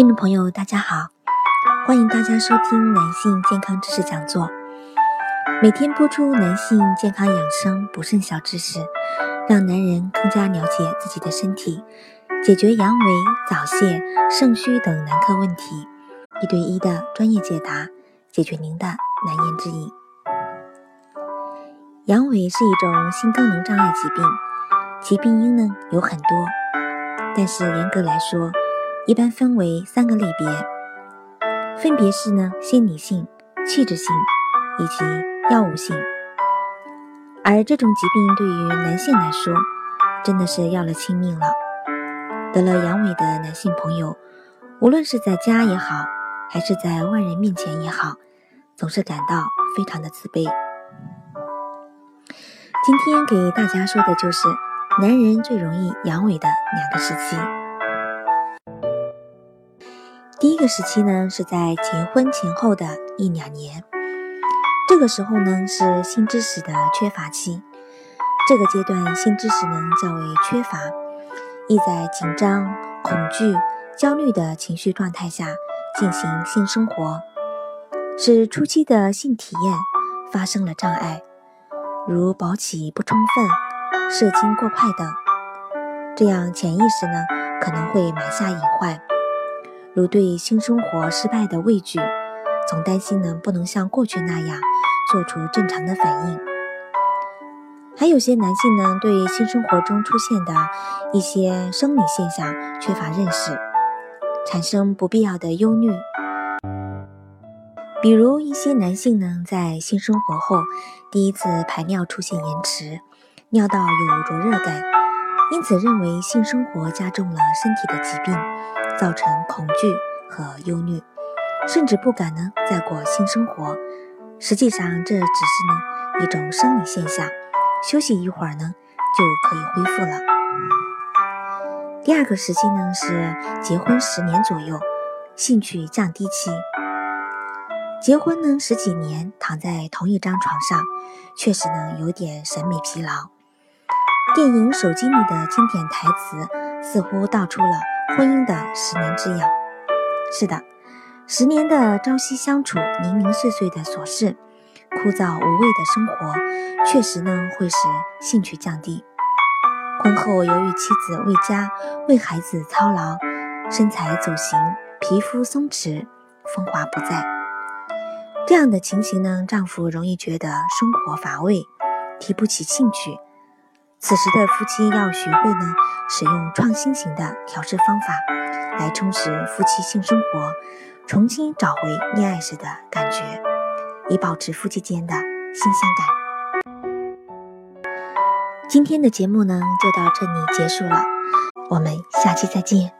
听众朋友，大家好，欢迎大家收听男性健康知识讲座，每天播出男性健康养生补肾小知识，让男人更加了解自己的身体，解决阳痿、早泄、肾虚等男科问题，一对一的专业解答，解决您的难言之隐。阳痿是一种性功能障碍疾病，其病因呢有很多，但是严格来说。一般分为三个类别，分别是呢心理性、器质性以及药物性。而这种疾病对于男性来说，真的是要了亲命了。得了阳痿的男性朋友，无论是在家也好，还是在外人面前也好，总是感到非常的自卑。今天给大家说的就是男人最容易阳痿的两个时期。第一个时期呢，是在结婚前后的一两年，这个时候呢是性知识的缺乏期，这个阶段性知识呢较为缺乏，易在紧张、恐惧、焦虑的情绪状态下进行性生活，使初期的性体验发生了障碍，如勃起不充分、射精过快等，这样潜意识呢可能会埋下隐患。如对性生活失败的畏惧，总担心呢不能像过去那样做出正常的反应。还有些男性呢对性生活中出现的一些生理现象缺乏认识，产生不必要的忧虑。比如一些男性呢在性生活后第一次排尿出现延迟，尿道有灼热感，因此认为性生活加重了身体的疾病。造成恐惧和忧虑，甚至不敢呢再过性生活。实际上，这只是呢一种生理现象，休息一会儿呢就可以恢复了。第二个时期呢是结婚十年左右，兴趣降低期。结婚呢十几年，躺在同一张床上，确实呢有点审美疲劳。电影《手机》里的经典台词似乎道出了。婚姻的十年之痒，是的，十年的朝夕相处、零零碎碎的琐事、枯燥无味的生活，确实呢会使兴趣降低。婚后由于妻子为家、为孩子操劳，身材走形，皮肤松弛，风华不再。这样的情形呢，丈夫容易觉得生活乏味，提不起兴趣。此时的夫妻要学会呢，使用创新型的调试方法，来充实夫妻性生活，重新找回恋爱时的感觉，以保持夫妻间的新鲜感。今天的节目呢，就到这里结束了，我们下期再见。